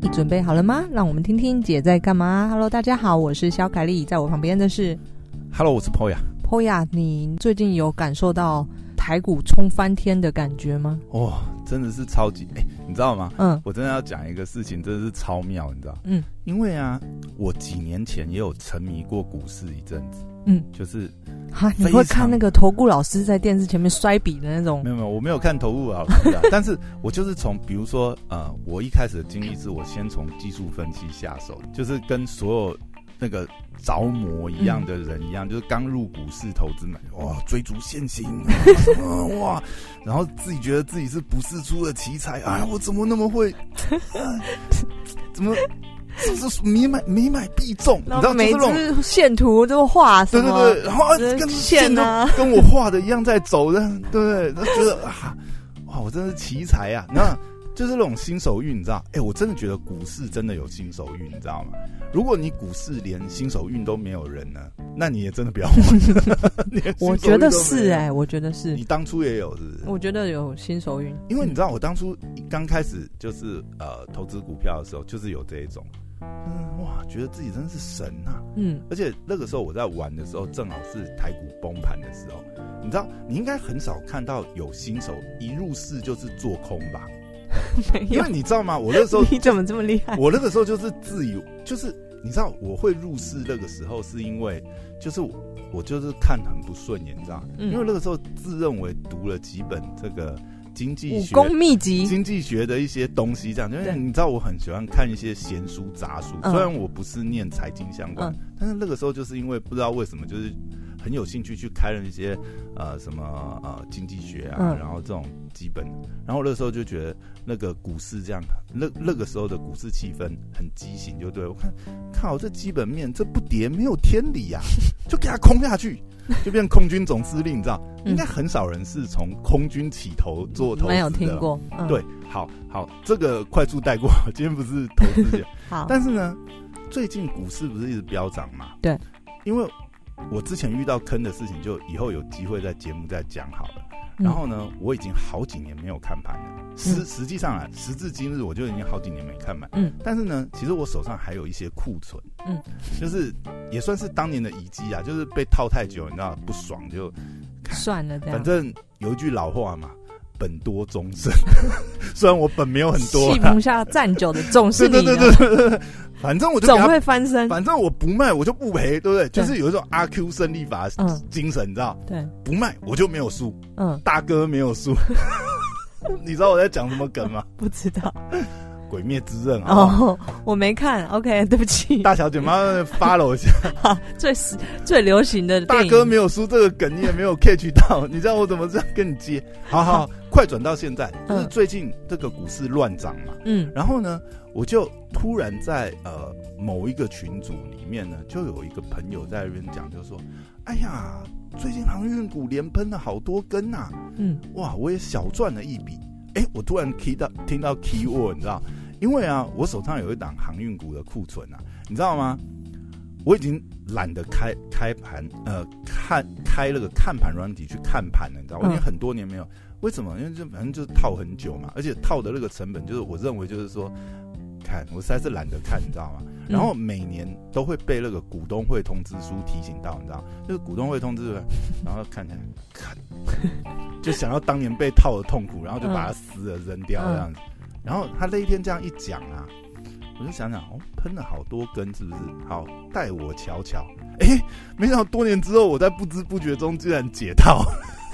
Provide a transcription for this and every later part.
你准备好了吗？让我们听听姐在干嘛。Hello，大家好，我是小凯丽，在我旁边的是，Hello，我是 Poya。Poya，你最近有感受到台股冲翻天的感觉吗？哦，真的是超级哎、欸，你知道吗？嗯，我真的要讲一个事情，真的是超妙，你知道？嗯，因为啊，我几年前也有沉迷过股市一阵子。嗯，就是哈，你会看那个投顾老师在电视前面摔笔的那种？没有没有，我没有看投顾老师啊，但是我就是从比如说呃，我一开始的经历是我先从技术分析下手，就是跟所有那个着魔一样的人一样，嗯、就是刚入股市投资嘛，哇，追逐现行，哇，然后自己觉得自己是不世出的奇才，哎，我怎么那么会，啊、怎么？是是没买没买必中，你知道每次线图都画？对对对，然后跟线都，跟我画的一样在走的，对不对？他觉得啊，哇，我真是奇才啊！那就是那种新手运，你知道？哎，我真的觉得股市真的有新手运，你知道吗？如果你股市连新手运都没有人呢，那你也真的不要玩。我觉得是哎，我觉得是你当初也有是不是？我觉得有新手运，因为你知道，我当初刚开始就是呃投资股票的时候，就是有这一种。嗯，哇，觉得自己真的是神啊！嗯，而且那个时候我在玩的时候，正好是台股崩盘的时候。你知道，你应该很少看到有新手一入市就是做空吧？没有，因为你知道吗？我那时候 你怎么这么厉害？我那个时候就是自由，就是你知道，我会入市那个时候是因为，就是我，我就是看很不顺眼，你知道？嗯，因为那个时候自认为读了几本这个。经济学、武功秘籍、经济学的一些东西，这样，因为你知道我很喜欢看一些闲书杂书，虽然我不是念财经相关，但是那个时候就是因为不知道为什么，就是很有兴趣去开了一些呃什么呃经济学啊，然后这种基本，然后那时候就觉得那个股市这样，那那个时候的股市气氛很畸形，就对我看，靠这基本面这不跌没有天理呀，就给它空下去。就变空军总司令，你知道？应该很少人是从空军起头做投资的。没有听过。嗯、对，好好，这个快速带过。今天不是投资节。好。但是呢，最近股市不是一直飙涨嘛？对。因为我之前遇到坑的事情，就以后有机会在节目再讲好了。然后呢，我已经好几年没有看盘了。实实际上啊，时至今日，我就已经好几年没看盘。嗯。但是呢，其实我手上还有一些库存。嗯。就是也算是当年的遗迹啊，就是被套太久，你知道不爽就算了。反正有一句老话嘛，本多终身。虽然我本没有很多，气不下站久的总 是你。对对对对对。反正我就总会翻身。反正我不卖，我就不赔，对不对？就是有一种阿 Q 胜利法精神，你知道？对。不卖我就没有输。嗯。大哥没有输。你知道我在讲什么梗吗？不知道。鬼灭之刃啊！哦，我没看。OK，对不起。大小姐，麻烦 follow 一下。好，最最流行的大哥没有输这个梗，你也没有 catch 到。你知道我怎么这样跟你接？好好，好快转到现在，就是最近这个股市乱涨嘛。嗯。然后呢，我就突然在呃某一个群组里面呢，就有一个朋友在那边讲，就说：“哎呀。”最近航运股连喷了好多根呐、啊，嗯，哇，我也小赚了一笔。哎、欸，我突然听到听到 keyword，你知道？因为啊，我手上有一档航运股的库存啊，你知道吗？我已经懒得开开盘，呃，看开那个看盘软体去看盘了，你知道？我已经很多年没有，为什么？因为就反正就是套很久嘛，而且套的那个成本，就是我认为就是说。看，我实在是懒得看，你知道吗？然后每年都会被那个股东会通知书提醒到，你知道，就是股东会通知，然后看起来看，就想要当年被套的痛苦，然后就把它撕了扔掉这样子。然后他那一天这样一讲啊，我就想想，哦，喷了好多根，是不是？好，待我瞧瞧。哎，没想到多年之后，我在不知不觉中居然解套。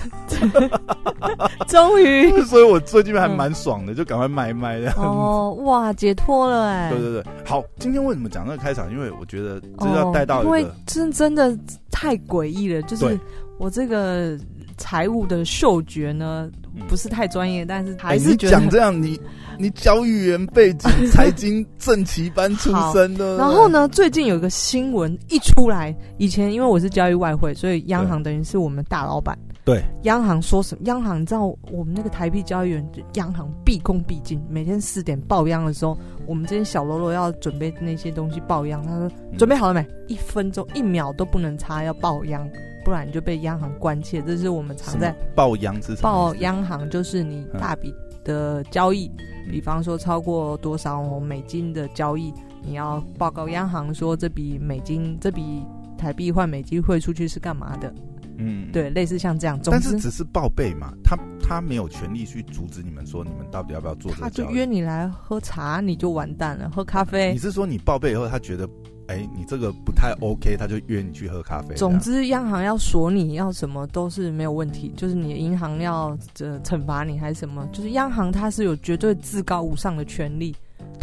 终于于，所以我最近还蛮爽的，嗯、就赶快卖一卖这样。哦，哇，解脱了哎！对对对，好，今天为什么讲这个开场？因为我觉得这要带到，哦、因为真真的太诡异了，就是我这个财务的嗅觉呢，不是太专业，但是还是觉得、这样你。你教育员背景，财经正奇班出身的。然后呢，最近有一个新闻一出来，以前因为我是交易外汇，所以央行等于是我们大老板。对，央行说什么？央行你知道我们那个台币交易员，央行毕恭毕敬，每天四点报央的时候，我们这些小喽啰要准备那些东西报央。他说准备好了没？一分钟一秒都不能差，要报央。不然你就被央行关切。这是我们常在报央是报央行，就是你大笔的交易，嗯、比方说超过多少美金的交易，你要报告央行说这笔美金这笔台币换美金汇出去是干嘛的。嗯，对，类似像这样，但是只是报备嘛，他他没有权利去阻止你们说你们到底要不要做这个。他就约你来喝茶，你就完蛋了，喝咖啡。你是说你报备以后，他觉得哎，你这个不太 OK，他就约你去喝咖啡。总之，央行要锁你要什么都是没有问题，就是你的银行要这惩罚你还是什么，就是央行它是有绝对至高无上的权利。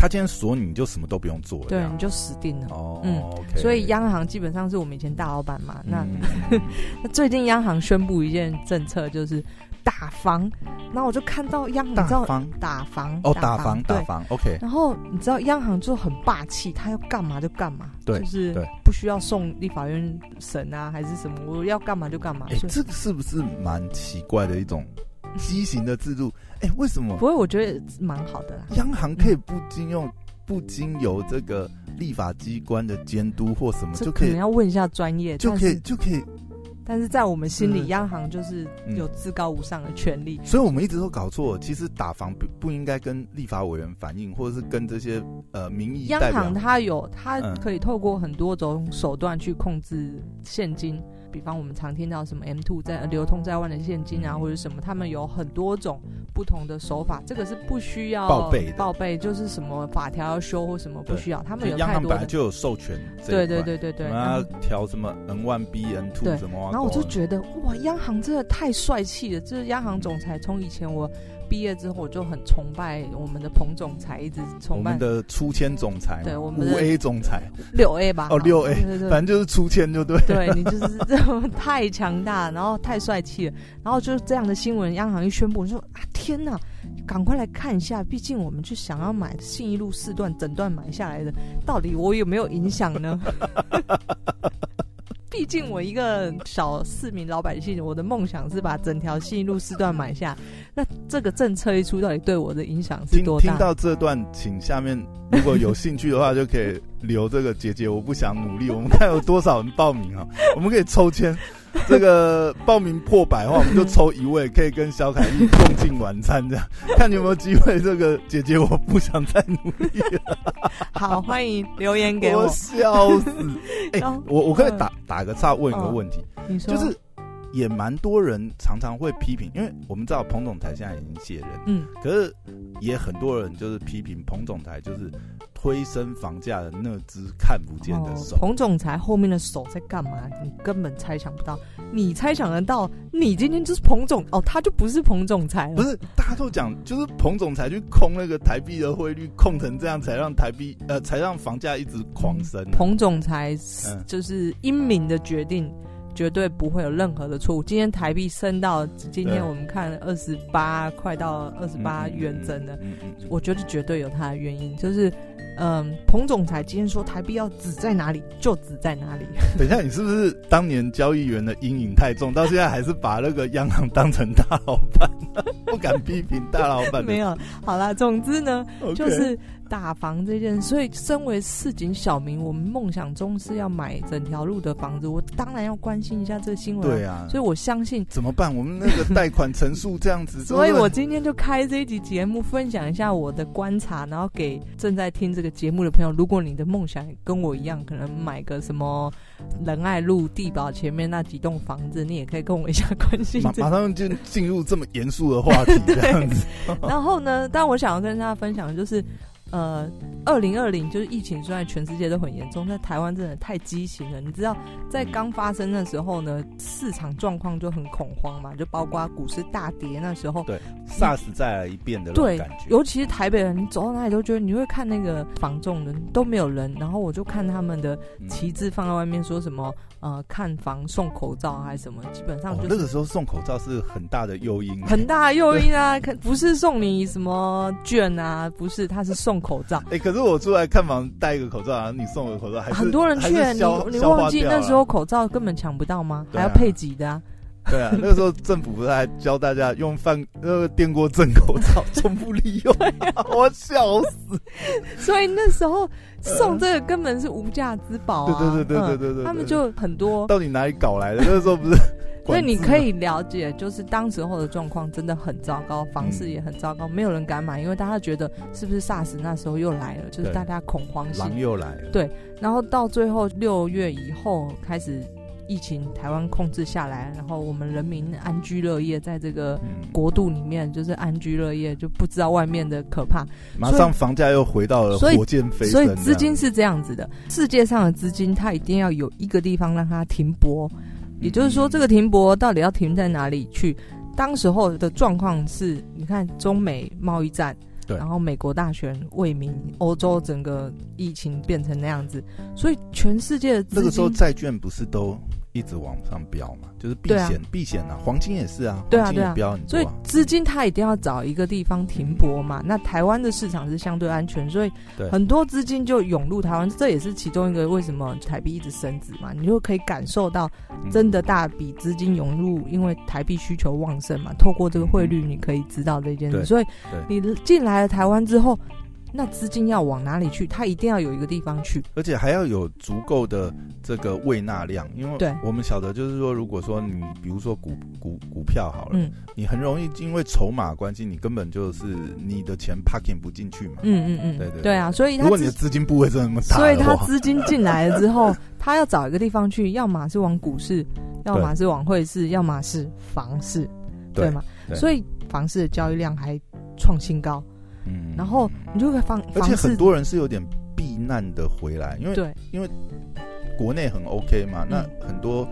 他今天锁你，你就什么都不用做了，对，你就死定了。哦，嗯，okay、所以央行基本上是我们以前大老板嘛。那那、嗯、最近央行宣布一件政策，就是打房。然后我就看到央行，你知道打房哦，打房打房，OK。然后你知道央行就很霸气，他要干嘛就干嘛，对，就是不需要送立法院审啊，还是什么，我要干嘛就干嘛。哎，这个是不是蛮奇怪的一种？畸形的制度，哎、欸，为什么？不会，我觉得蛮好的啦。央行可以不经用，嗯、不经由这个立法机关的监督或什么，就可以。要问一下专业，就可以，就可以。但是在我们心里，央行就是有至高无上的权利。所以我们一直都搞错。其实打房不不应该跟立法委员反映，或者是跟这些呃民意。央行它有，它可以透过很多种手段去控制现金。嗯比方我们常听到什么 M two 在流通在外的现金啊，或者什么，他们有很多种不同的手法，这个是不需要报备的。报备就是什么法条要修或什么不需要，他们有太多。央行本来就有授权。对对对对对。我们要调什么 N one B N two 什么？然后我就觉得哇，央行真的太帅气了！这是央行总裁，从以前我。毕业之后我就很崇拜我们的彭总裁，一直崇拜我们的出签总裁，对我们的五 A 总裁，六 A 吧，哦六 A，对对对，反正就是出签就对。对你就是这么太强大，然后太帅气了，然后就是这样的新闻，央行一宣布，我说啊天哪，赶快来看一下，毕竟我们就想要买信义路四段整段买下来的，到底我有没有影响呢？毕竟我一个小市民老百姓，我的梦想是把整条西路四段买下。那这个政策一出，到底对我的影响是多大？听到这段，请下面如果有兴趣的话，就可以留这个姐姐，我不想努力。我们看有多少人报名啊？我们可以抽签。这个报名破百的话，我们就抽一位，可以跟小凯一共进晚餐，这样 看你有没有机会。这个姐姐，我不想再努力了。好，欢迎留言给我。我笑死！哎、欸，我我可以打打个岔，问一个问题，哦、你说就是也蛮多人常常会批评，因为我们知道彭总裁现在已经卸任，嗯，可是也很多人就是批评彭总裁就是。推升房价的那只看不见的手，哦，彭总裁后面的手在干嘛？你根本猜想不到。你猜想得到？你今天就是彭总哦，他就不是彭总裁了。不是，大家都讲就是彭总裁去控那个台币的汇率，控成这样，才让台币呃，才让房价一直狂升，啊。彭总裁就是英明的决定。嗯绝对不会有任何的错误。今天台币升到今天我们看二十八，快到二十八元整了。嗯嗯嗯、我觉得绝对有它的原因，就是，嗯，彭总裁今天说台币要指在哪里就指在哪里。等一下，你是不是当年交易员的阴影太重，到现在还是把那个央行当成大老板，不敢批评大老板？没有，好啦，总之呢，Okay. 就是。打房这件事，所以身为市井小民，我们梦想中是要买整条路的房子，我当然要关心一下这个新闻。对啊，所以我相信怎么办？我们那个贷款陈述这样子，所以我今天就开这一集节目，分享一下我的观察，然后给正在听这个节目的朋友，如果你的梦想跟我一样，可能买个什么仁爱路地堡前面那几栋房子，你也可以跟我一下关心。马 马上就进入这么严肃的话题，这样子。然后呢，但我想要跟大家分享的就是。呃，二零二零就是疫情，虽然全世界都很严重，在台湾真的太畸形了。你知道，在刚发生的时候呢，市场状况就很恐慌嘛，就包括股市大跌那时候，对，SARS 再来一遍的感觉。尤其是台北人，你走到哪里都觉得你会看那个房仲的都没有人，然后我就看他们的旗帜放在外面，说什么呃看房送口罩还是什么，基本上就、哦、那个时候送口罩是很大的诱因，很大的诱因啊，不是送你什么券啊，不是，他是送。口罩，哎、欸，可是我出来看房戴一个口罩然后，你送我口罩还是很多人去，你你忘记那时候口罩根本抢不到吗？啊、还要配给的啊。对啊，那个时候政府不是还教大家用饭那个电锅蒸口罩，重复利用，我笑死。所以那时候送这个根本是无价之宝啊！对对对对对对对，他们就很多。到底哪里搞来的？那个时候不是？所以你可以了解，就是当时候的状况真的很糟糕，房市也很糟糕，没有人敢买，因为大家觉得是不是 SARS 那时候又来了，就是大家恐慌性。又来了。对，然后到最后六月以后开始。疫情台湾控制下来，然后我们人民安居乐业，在这个国度里面就是安居乐业，就不知道外面的可怕。马上房价又回到了火箭飞升。所以资金是这样子的，世界上的资金它一定要有一个地方让它停泊，也就是说这个停泊到底要停在哪里去？当时候的状况是，你看中美贸易战，对，然后美国大选未明，欧洲整个疫情变成那样子，所以全世界的那个时候债券不是都？一直往上飙嘛，就是避险，避险啊，黄金也是啊，对啊，对啊，飙很多啊，所以资金它一定要找一个地方停泊嘛。那台湾的市场是相对安全，所以很多资金就涌入台湾，这也是其中一个为什么台币一直升值嘛。你就可以感受到真的大笔资金涌入，因为台币需求旺盛嘛。透过这个汇率，你可以知道这件事。所以你进来了台湾之后。那资金要往哪里去？它一定要有一个地方去，而且还要有足够的这个胃纳量，因为我们晓得，就是说，如果说你比如说股股股票好了，嗯，你很容易因为筹码关系，你根本就是你的钱 parking 不进去嘛，嗯嗯嗯，对对对。啊，所以如果你的资金部位真的那么大，所以他资金进来了之后，他要找一个地方去，要么是往股市，要么是往汇市，要么是房市，对吗？所以房市的交易量还创新高。嗯，然后你就会放，而且很多人是有点避难的回来，因为对，因为国内很 OK 嘛，那很多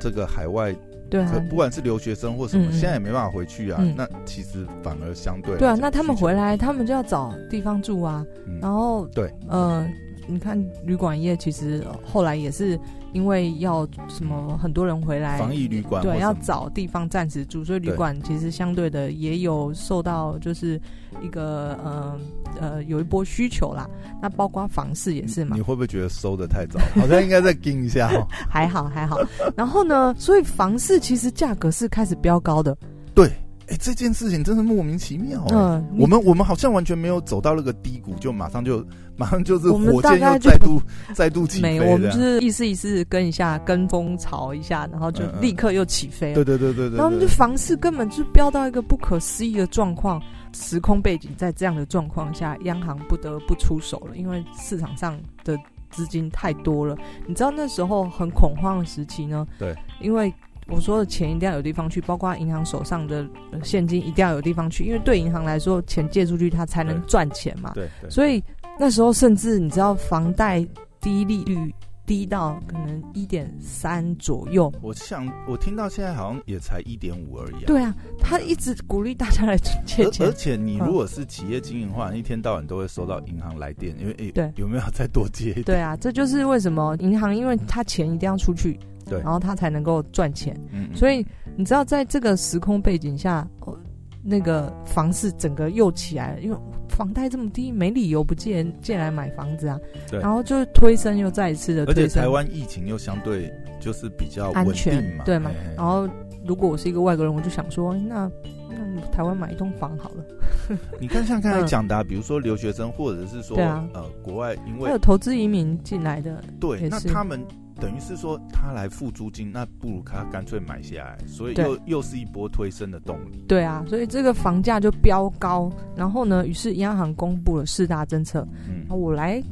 这个海外对，不管是留学生或什么，现在也没办法回去啊。那其实反而相对对啊，那他们回来，他们就要找地方住啊。然后对，呃，你看旅馆业其实后来也是。因为要什么很多人回来，防疫旅馆对，要找地方暂时住，所以旅馆其实相对的也有受到就是一个呃呃有一波需求啦。那包括房市也是嘛。你会不会觉得收的太早？好像应该再盯一下哦。还好还好。然后呢，所以房市其实价格是开始飙高的。对。哎，这件事情真是莫名其妙。嗯，我们我们好像完全没有走到那个低谷，就马上就 马上就是火箭又再度 再度起飞。没，我们就是意思意思跟一下，跟风潮一下，然后就立刻又起飞了。对对对对对。然后我们就房市根本就飙到一个不可思议的状况，时空背景在这样的状况下，央行不得不出手了，因为市场上的资金太多了。你知道那时候很恐慌的时期呢？对，因为。我说的钱一定要有地方去，包括银行手上的现金一定要有地方去，因为对银行来说，钱借出去它才能赚钱嘛。对，对，对。所以那时候甚至你知道，房贷低利率低到可能一点三左右。我想我听到现在好像也才一点五而已啊。对啊，他一直鼓励大家来借钱。而且你如果是企业经营的话，嗯、一天到晚都会收到银行来电，因为诶，对，有没有再多借一点？对啊，这就是为什么银行，因为他钱一定要出去。对，然后他才能够赚钱，嗯嗯，所以你知道，在这个时空背景下，哦，那个房市整个又起来了，因为房贷这么低，没理由不借借来买房子啊。对，然后就推升又再一次的推升，而且台湾疫情又相对就是比较安全嘛，对嘛？然后如果我是一个外国人，我就想说，那那台湾买一栋房好了。你看，像刚才讲的，啊，比如说留学生，或者是说，啊，呃，国外因为还有投资移民进来的，对，那他们。等于是说，他来付租金，那不如他干脆买下来，所以又又是一波推升的动力。对啊，所以这个房价就飙高。然后呢，于是央行公布了四大政策。嗯，我来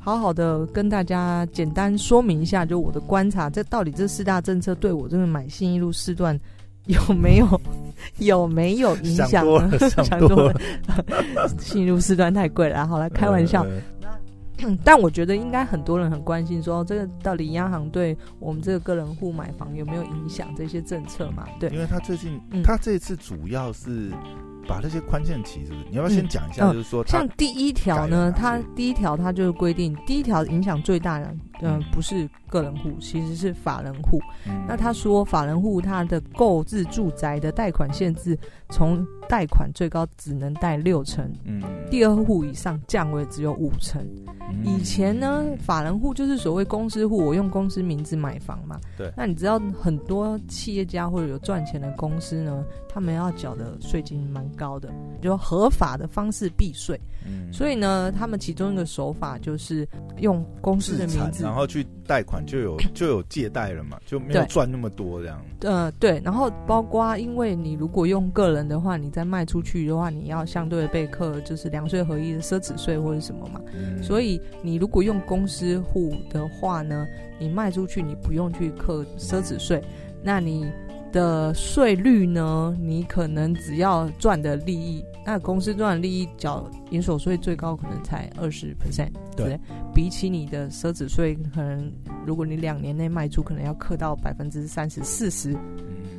好好的跟大家简单说明一下，就我的观察，这到底这四大政策对我这个买信一路四段有没有 有没有影响？想多了，想多了。信义路四段太贵了，好来开玩笑。呃但我觉得应该很多人很关心，说这个到底央行对我们这个个人户买房有没有影响？这些政策嘛，对，因为他最近，嗯、他这一次主要是把那些宽限期，是不是？你要不要先讲一下？就是说，像第一条呢，它第一条它就是规定，第一条影响最大的，嗯、呃，不是个人户，其实是法人户。嗯、那他说，法人户他的购置住宅的贷款限制，从贷款最高只能贷六成，嗯，第二户以上降为只有五成。以前呢，法人户就是所谓公司户，我用公司名字买房嘛。对。那你知道很多企业家或者有赚钱的公司呢，他们要缴的税金蛮高的，就合法的方式避税。嗯。所以呢，他们其中一个手法就是用公司的名字，然后去贷款，就有就有借贷了嘛，就没有赚那么多这样。呃，对。然后包括，因为你如果用个人的话，你再卖出去的话，你要相对的被课就是两税合一的奢侈税或者什么嘛。嗯。所以。你如果用公司户的话呢，你卖出去你不用去课奢侈税，那你的税率呢？你可能只要赚的利益，那公司赚的利益缴营所税最高可能才二十 percent，对，比起你的奢侈税，可能如果你两年内卖出，可能要克到百分之三十四十，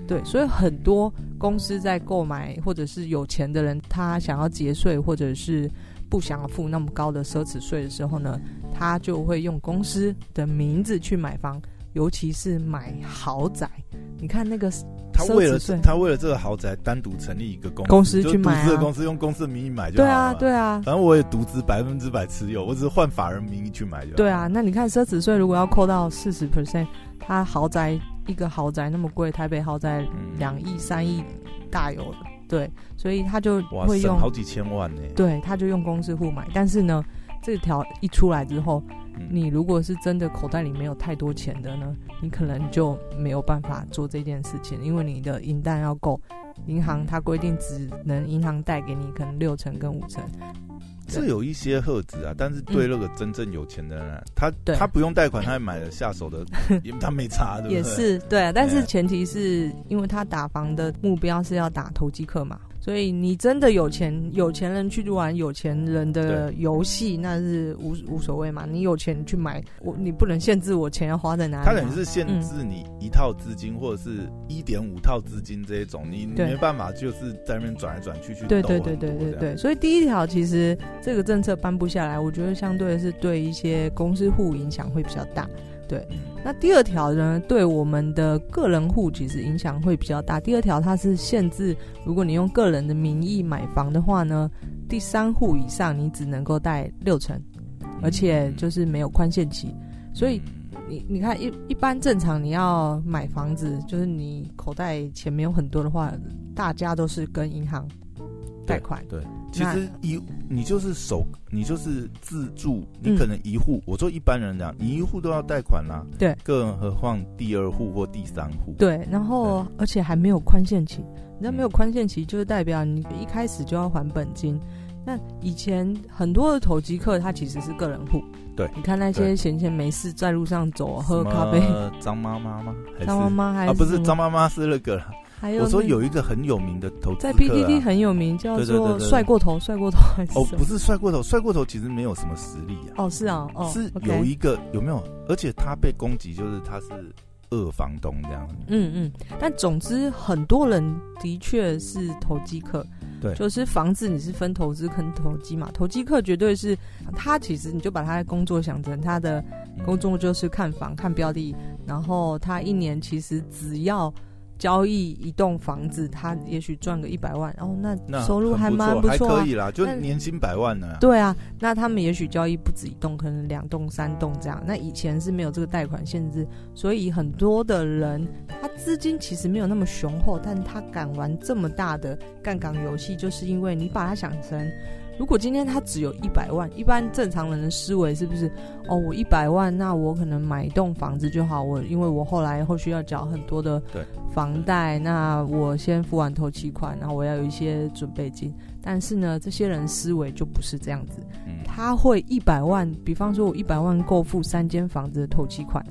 对，所以很多公司在购买或者是有钱的人，他想要节税或者是。不想要付那么高的奢侈税的时候呢，他就会用公司的名字去买房，尤其是买豪宅。你看那个，他为了他为了这个豪宅单独成立一个公司，公司去买啊，独资的公司用公司的名义买就好了。对啊，对啊。反正我也独资百分之百持有，我只是换法人名义去买就好。对啊，那你看奢侈税如果要扣到四十 percent，他豪宅一个豪宅那么贵，台北豪宅两亿三亿大有的。对，所以他就会用好几千万呢。对，他就用公司户买。但是呢，这条一出来之后，嗯，你如果是真的口袋里没有太多钱的呢，你可能就没有办法做这件事情，因为你的银弹要够。银行它规定只能银行贷给你可能六成跟五成。是有一些赫子啊，但是对那个真正有钱的人，啊，他他不用贷款，他也买了下手的，他没差，对不对？也是对，啊，但是前提是因为他打房的目标是要打投机客嘛。所以你真的有钱，有钱人去玩有钱人的游戏，那是无无所谓嘛。你有钱去买，我你不能限制我钱要花在哪里，啊。他等于是限制你一套资金，嗯、或者是一点五套资金这一种，你你没办法就是在那边转来转去去。对对对对对对。所以第一条其实这个政策颁布下来，我觉得相对的是对一些公司户影响会比较大。对，那第二条呢，对我们的个人户其实影响会比较大。第二条它是限制，如果你用个人的名义买房的话呢，第三户以上你只能够贷六成，而且就是没有宽限期。所以你你看一一般正常你要买房子，就是你口袋钱没有很多的话，大家都是跟银行贷款。对。对其实一你就是首你就是自住，你可能一户、嗯，我说一般人这样，你一户都要贷款啦。对，更何况第二户或第三户。对，然后而且还没有宽限期，你知道没有宽限期就是代表你一开始就要还本金。那以前很多的投机客他其实是个人户。对，你看那些闲闲没事在路上走喝咖啡，张妈妈吗？张妈妈还是啊？不是张妈妈是那个。还有我说有一个很有名的投资、啊、在 PTT 很有名，叫做帅过头，帅过头还是哦，不是帅过头，帅过头其实没有什么实力啊。哦，是啊，哦，是有一个、有没有？而且他被攻击，就是他是二房东这样。嗯嗯，但总之很多人的确是投机客，对，就是房子你是分投资跟投机嘛。投机客绝对是他，其实你就把他的工作想成他的工作就是看房、看标的，然后他一年其实只要。交易一栋房子，他也许赚个一百万，哦，那收入还蛮不错，还可以啦，就年薪百万呢。对啊，那他们也许交易不止一栋，可能两栋、三栋这样。那以前是没有这个贷款限制，所以很多的人他资金其实没有那么雄厚，但他敢玩这么大的杠杆游戏，就是因为你把它想成。如果今天他只有一百万，一般正常人的思维是不是？哦，我一百万，那我可能买一栋房子就好。我因为我后来后续要缴很多的房贷，那我先付完头期款，然后我要有一些准备金。但是呢，这些人思维就不是这样子，他会一百万，比方说我一百万够付三间房子的头期款。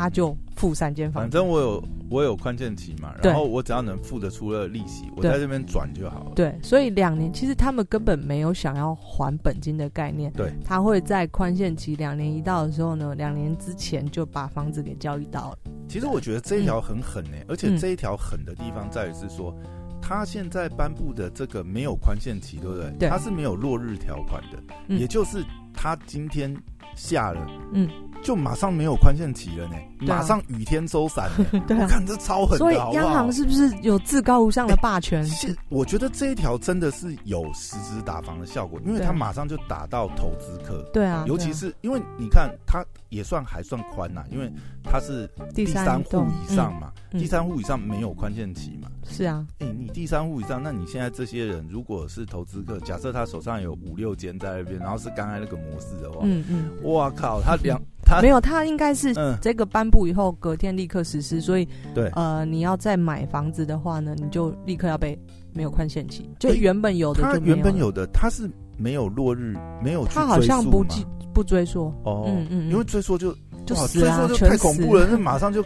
他就付三间房，反正我有我有宽限期嘛，然后我只要能付得出了利息，我在这边转就好了。对，所以两年其实他们根本没有想要还本金的概念。对，他会在宽限期两年一到的时候呢，两年之前就把房子给交易到了。其实我觉得这一条很狠呢、欸嗯，而且这一条狠的地方在于是说，他现在颁布的这个没有宽限期，对不对？对，他是没有落日条款的、嗯，也就是他今天。下了，嗯。就马上没有宽限期了呢，马上雨天收伞。对啊，我看这超狠的。所以央行是不是有至高无上的霸权？是，我觉得这一条真的是有实质打房的效果，因为它马上就打到投资客。对啊，尤其是因为你看，它也算还算宽呐，因为它是第三户以上嘛，第三户以上没有宽限期嘛。是啊，哎，你第三户以上，那你现在这些人如果是投资客，假设他手上有五六间在那边，然后是刚才那个模式的话，嗯嗯，哇靠，他两他。没有，他应该是这个颁布以后隔天立刻实施，所以对，呃，你要再买房子的话呢，你就立刻要被没有宽限期，就原本有的，他原本有的他是没有落日，没有，他好像不记不追溯。哦，嗯嗯，因为追溯就就死啊，追溯就太恐怖了，那马上就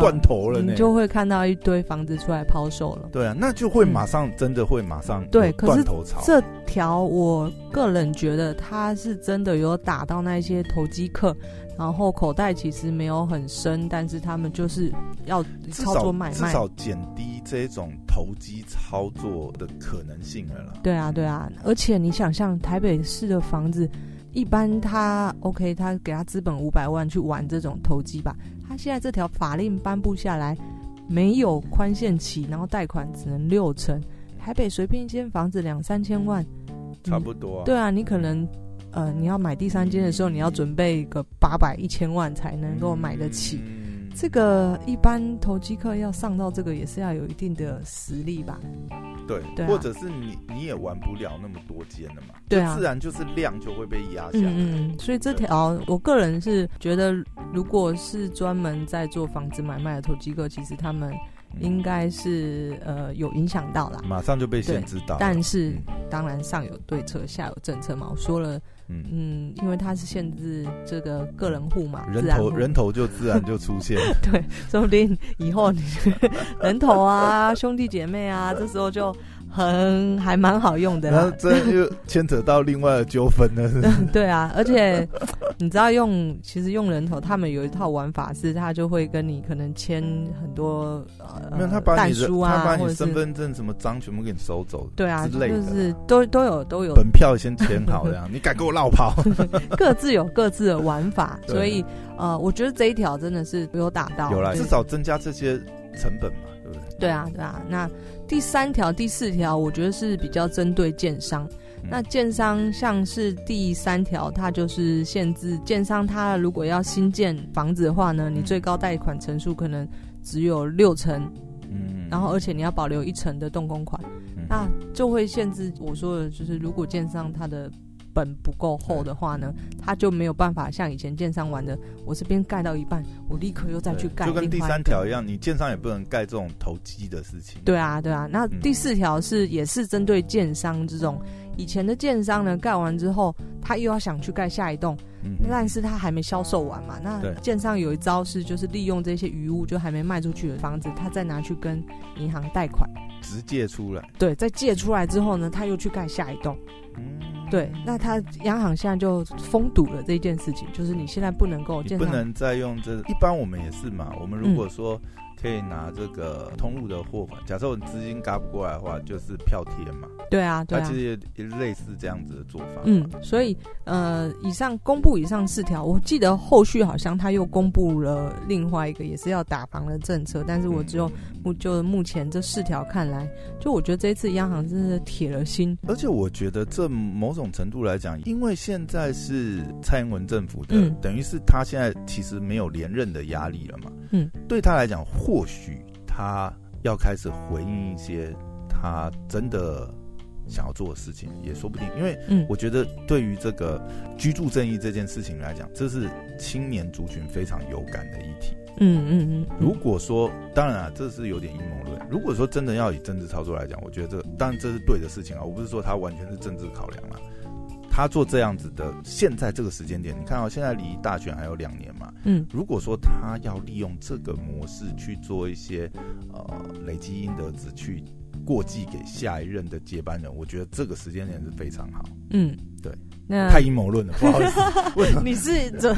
断头了，你就会看到一堆房子出来抛售了，对啊，那就会马上真的会马上对，断头潮。这条我个人觉得它是真的有打到那些投机客。然后口袋其实没有很深，但是他们就是要操作买卖，至少减低这种投机操作的可能性了啦。对啊，对啊，而且你想象台北市的房子，一般他 OK，他给他资本五百万去玩这种投机吧。他现在这条法令颁布下来，没有宽限期，然后贷款只能六成，台北随便一间房子两三千万，差不多啊。对啊，你可能。呃，你要买第三间的时候，你要准备个八百一千万才能够买得起。嗯、这个一般投机客要上到这个，也是要有一定的实力吧？对，对啊、或者是你你也玩不了那么多间的嘛？对啊，自然就是量就会被压下来。嗯，所以这条我个人是觉得，如果是专门在做房子买卖的投机客，其实他们。应该是呃有影响到啦，马上就被限制到。但是、嗯、当然上有对策，下有政策嘛。我说了，嗯嗯，因为它是限制这个个人户嘛，人头人头就自然就出现。对，说不定以后你人头啊，兄弟姐妹啊，这时候就。很还蛮好用的，然后这又牵扯到另外的纠纷了是不是？对啊，而且你知道用其实用人头，他们有一套玩法是，他就会跟你可能签很多呃，没有他把你的书啊，他把你身份证什么章全部给你收走，对啊，之类的就是都都有都有本票先签好这样，你敢给我绕跑？各自有各自的玩法，所以呃，我觉得这一条真的是没有打到，有啦，至少增加这些成本嘛，对不对？对啊，对啊，那。第三条、第四条，我觉得是比较针对建商。嗯、那建商像是第三条，它就是限制建商，他如果要新建房子的话呢，你最高贷款成数可能只有六成，嗯，然后而且你要保留一成的动工款，嗯、那就会限制我说的，就是如果建商他的。本不够厚的话呢，他就没有办法像以前建商玩的，我这边盖到一半，我立刻又再去盖。就跟第三条一样，你建商也不能盖这种投机的事情。对啊，对啊。那第四条是也是针对建商这种以前的建商呢，盖完之后他又要想去盖下一栋，嗯、但是他还没销售完嘛。那建商有一招是，就是利用这些余物，就还没卖出去的房子，他再拿去跟银行贷款，直借出来。对，再借出来之后呢，他又去盖下一栋。嗯。对，那他央行现在就封堵了这件事情，就是你现在不能够，你不能再用这。一般我们也是嘛，我们如果说。可以拿这个通路的货款，假设我资金嘎不过来的话，就是票贴嘛。对啊，对啊，它其实也也类似这样子的做法。嗯，所以呃，以上公布以上四条，我记得后续好像他又公布了另外一个也是要打房的政策，但是我只有目、嗯、就目前这四条看来，就我觉得这一次央行真是铁了心。而且我觉得这某种程度来讲，因为现在是蔡英文政府的，嗯、等于是他现在其实没有连任的压力了嘛。嗯，对他来讲，或许他要开始回应一些他真的想要做的事情，也说不定。因为，嗯，我觉得对于这个居住正义这件事情来讲，这是青年族群非常有感的议题。嗯嗯嗯。如果说，当然啊，这是有点阴谋论。如果说真的要以政治操作来讲，我觉得这当然这是对的事情啊。我不是说他完全是政治考量啊。他做这样子的，现在这个时间点，你看到、哦、现在离大选还有两年嘛？嗯，如果说他要利用这个模式去做一些呃累积阴德值，去过继给下一任的接班人，我觉得这个时间点是非常好。嗯，对，那太阴谋论了，不好意思？你是这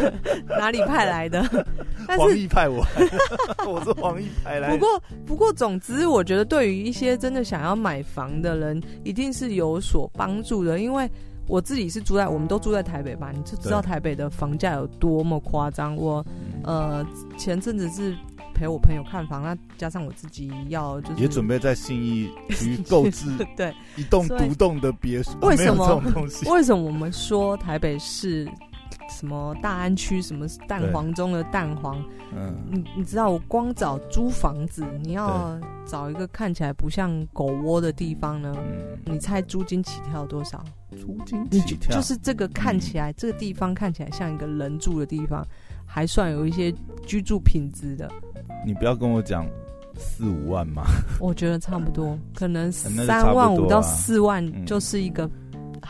哪里派来的？黄奕派我，我是黄奕派来的。不过，不过，总之，我觉得对于一些真的想要买房的人，一定是有所帮助的，因为。我自己是住在，我们都住在台北吧，你就知道台北的房价有多么夸张。我呃前阵子是陪我朋友看房，那加上我自己要就是也准备在信义区购置 对一栋独栋的别墅。为什么？为什么我们说台北市？什么大安区，什么蛋黄中的蛋黄，嗯，你你知道，我光找租房子，你要找一个看起来不像狗窝的地方呢，嗯，你猜租金起跳多少？租金起跳？就是这个看起来，嗯，这个地方看起来像一个人住的地方，还算有一些居住品质的。你不要跟我讲四五万嘛，我觉得差不多，可能三万五到四万就是一个。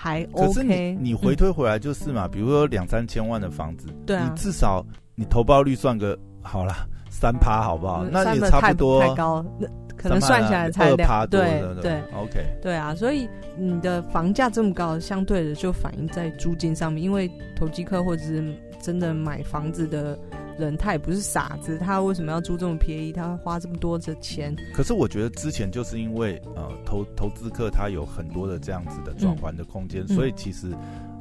还 OK，你你回推回来就是嘛，嗯、比如说两三千万的房子，对啊，你至少你投报率算个好啦，三趴好不好？那也差不多太高，那可能算起来才两趴多，对对，对，OK，对啊，所以你的房价这么高，相对的就反映在租金上面，因为投机客或者是真的买房子的。人他也不是傻子，他为什么要租这么便宜？他会花这么多的钱？可是我觉得之前就是因为呃投投资客他有很多的这样子的转换的空间，嗯，所以其实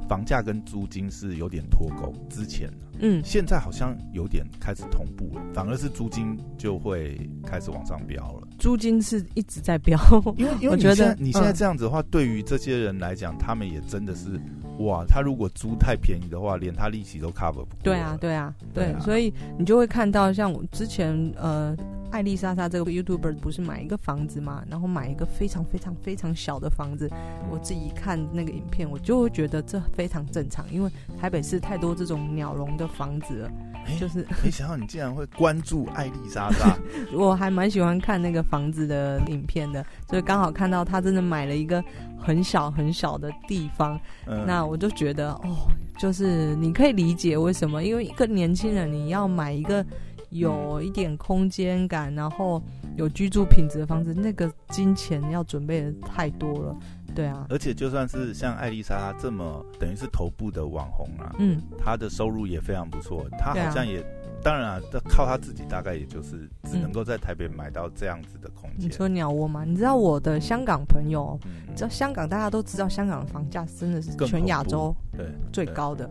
房价跟租金是有点脱钩。之前嗯，现在好像有点开始同步了，反而是租金就会开始往上飙了。租金是一直在飙，因为因为我觉得你现在这样子的话，嗯，对于这些人来讲，他们也真的是。哇，他如果租太便宜的话，连他利息都 cover 不过。对啊，对啊，对，所以你就会看到，像我之前呃，艾丽莎莎这个 YouTuber 不是买一个房子嘛，然后买一个非常非常非常小的房子。我自己看那个影片，我就会觉得这非常正常，因为台北市太多这种鸟笼的房子了。就是没想到你竟然会关注艾丽莎莎，我还蛮喜欢看那个房子的影片的，所以刚好看到他真的买了一个很小很小的地方，嗯、那我就觉得哦，就是你可以理解为什么，因为一个年轻人你要买一个有一点空间感，然后有居住品质的房子，那个金钱要准备的太多了。对啊，而且就算是像艾丽莎这么等于是头部的网红啊，嗯，她的收入也非常不错。她好像也，啊、当然啊，靠她自己，大概也就是只能够在台北买到这样子的空间。你说鸟窝吗？你知道我的香港朋友，嗯、知道香港大家都知道，香港的房价真的是全亚洲对最高的。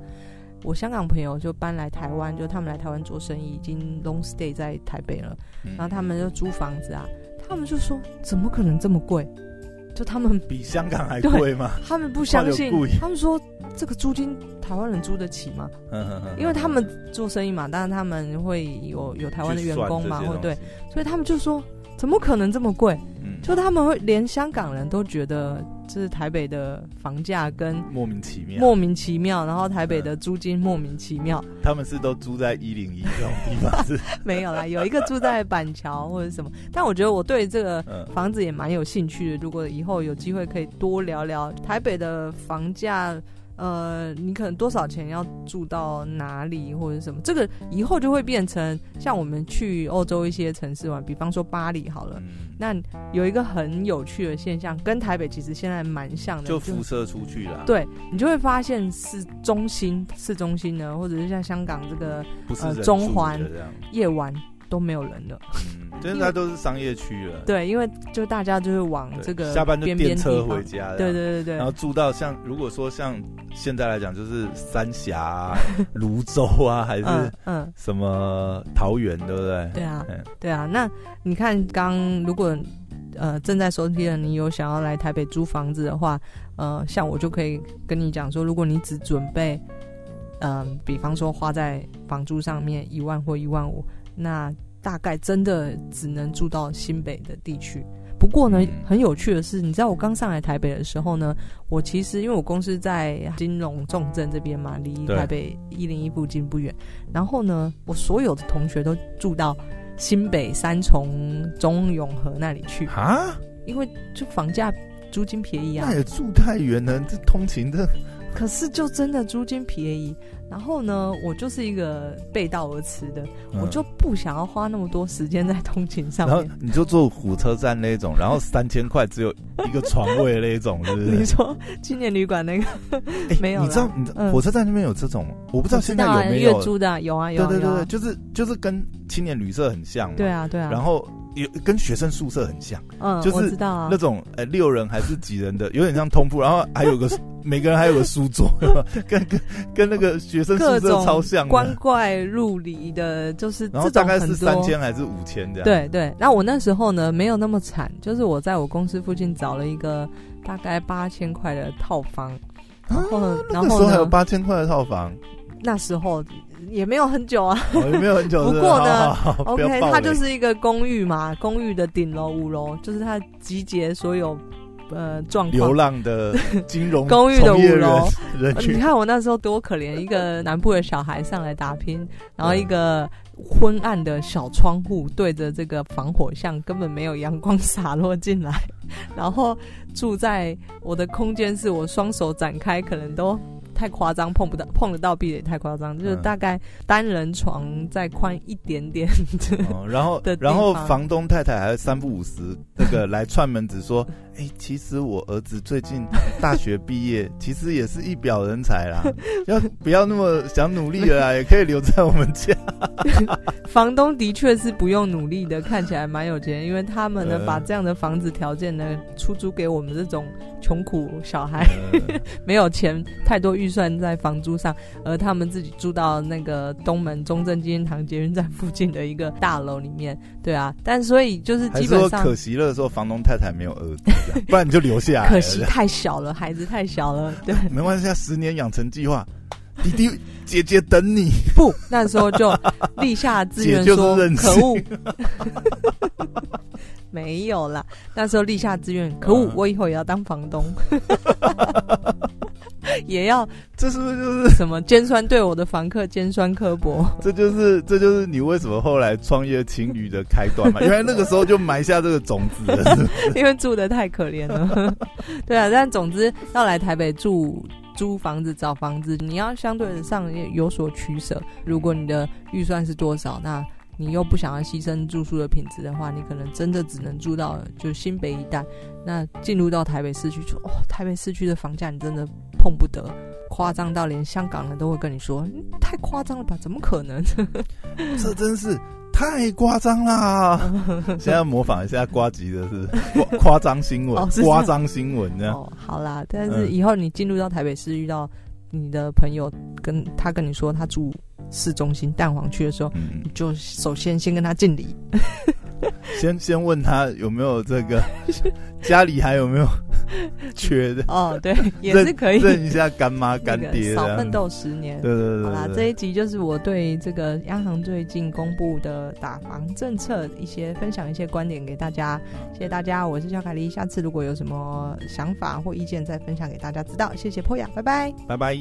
我香港朋友就搬来台湾，就他们来台湾做生意，已经 long stay 在台北了，嗯、然后他们就租房子啊，他们就说怎么可能这么贵？就他们比香港还贵吗？他们不相信，他们说这个租金台湾人租得起吗？因为他们做生意嘛，当然他们会有有台湾的员工嘛，或对，所以他们就说怎么可能这么贵？就他们会连香港人都觉得，就是台北的房价跟莫名其妙，莫名其妙，然后台北的租金莫名其妙。他们是都住在一零一这种地方是？没有啦，有一个住在板桥或者什么。但我觉得我对这个房子也蛮有兴趣的。如果以后有机会可以多聊聊台北的房价。呃，你可能多少钱要住到哪里或者什么？这个以后就会变成像我们去欧洲一些城市玩，比方说巴黎好了。嗯、那有一个很有趣的现象，跟台北其实现在蛮像的，就辐射出去了。对，你就会发现市中心、市中心呢，或者是像香港这个呃中环，夜晚都没有人了。嗯现在都是商业区了，对，因为就大家就是往这个下班就电车回家，对对对对，然后住到像如果说像现在来讲，就是三峡、啊、芦洲啊，还是 嗯什么桃园，对不对？对啊，对啊。那你看，刚如果呃正在收听的你有想要来台北租房子的话，呃，像我就可以跟你讲说，如果你只准备嗯、呃，比方说花在房租上面一万或一万五，那。大概真的只能住到新北的地区。不过呢，很有趣的是，你知道我刚上来台北的时候呢，我其实因为我公司在金融重镇这边嘛，离台北一零一附近不远。然后呢，我所有的同学都住到新北三重中永和那里去啊，因为就房价租金便宜啊。那也住太远了，这通勤的。可是就真的租金便宜。然后呢，我就是一个背道而驰的，嗯，我就不想要花那么多时间在通勤上面。然后你就坐火车站那种，然后三千块只有一个床位的那种，是不是？你说青年旅馆那个？欸、没有。你知道，你知道火车站那边有这种，嗯，我不知道现在有没有。月租的有啊，有啊。对对对对，就是就是跟青年旅社很像。对啊对啊。然后有跟学生宿舍很像，嗯，就是那种呃六人还是几人的，有点像通铺，然后还有个。每个人还有个书桌，跟跟跟那个学生宿舍超像，光怪陆离的，就是这大概是三千还是五千这样？对对。然后我那时候呢，没有那么惨，就是我在我公司附近找了一个大概八千块的套房，然后呢，然后那时候还有八千块的套房，那时候。也没有很久啊，也没有很久。不过呢，OK，它就是一个公寓嘛，公寓的顶楼五楼，就是它集结所有呃状况。流浪的金融 公寓的五楼，你看我那时候多可怜，一个南部的小孩上来打拼，然后一个昏暗的小窗户对着这个防火巷，根本没有阳光洒落进来，然后住在我的空间是我双手展开，可能都。太夸张，碰不到，碰得到壁的也太夸张，就是大概单人床再宽一点点 然后然后房东太太还三不五时那个来串门子说，哎、欸，其实我儿子最近 大学毕业，其实也是一表人才啦，要不要那么想努力了啦，也可以留在我们家。房东的确是不用努力的，看起来蛮有钱，因为他们呢把这样的房子条件呢出租给我们这种穷苦小孩，没有钱太多预算在房租上，而他们自己住到那个东门中正纪念堂捷运站附近的一个大楼里面，对啊，但所以就是基本上可惜了，说房东太太没有儿子，不然你就留下来。可惜太小了，孩子太小了，对，没关系，十年养成计划，弟弟姐姐等你。不，那时候就立下志愿说，可恶。没有啦，那时候立下志愿，可恶，我以后也要当房东，也要，这是不是就是什么尖酸对我的房客尖酸刻薄？这就是这就是你为什么后来创业情侣的开端嘛？因为那个时候就埋下这个种子了，因为住的太可怜了。对啊，但总之要来台北住租房子找房子，你要相对的上有所取舍。如果你的预算是多少，那。你又不想要牺牲住宿的品质的话，你可能真的只能住到就新北一带。那进入到台北市区，说哦，台北市区的房价你真的碰不得，夸张到连香港人都会跟你说，太夸张了吧？怎么可能？这真是太夸张啦！现在模仿一下瓜吉的是夸夸张新闻，夸张、哦、新闻这样。哦，好啦，但是以后你进入到台北市，遇到你的朋友跟他跟你说他住。市中心蛋黄区的时候，嗯、就首先先跟他敬礼，先 先问他有没有这个 家里还有没有缺的。哦，对，也是可以。认一下干妈干爹，少奋斗十年。对对对，对，好啦，这一集就是我对这个央行最近公布的打房政策一些分享一些观点给大家，谢谢大家，我是小凯丽，下次如果有什么想法或意见再分享给大家知道，谢谢 Poya，拜拜，拜拜。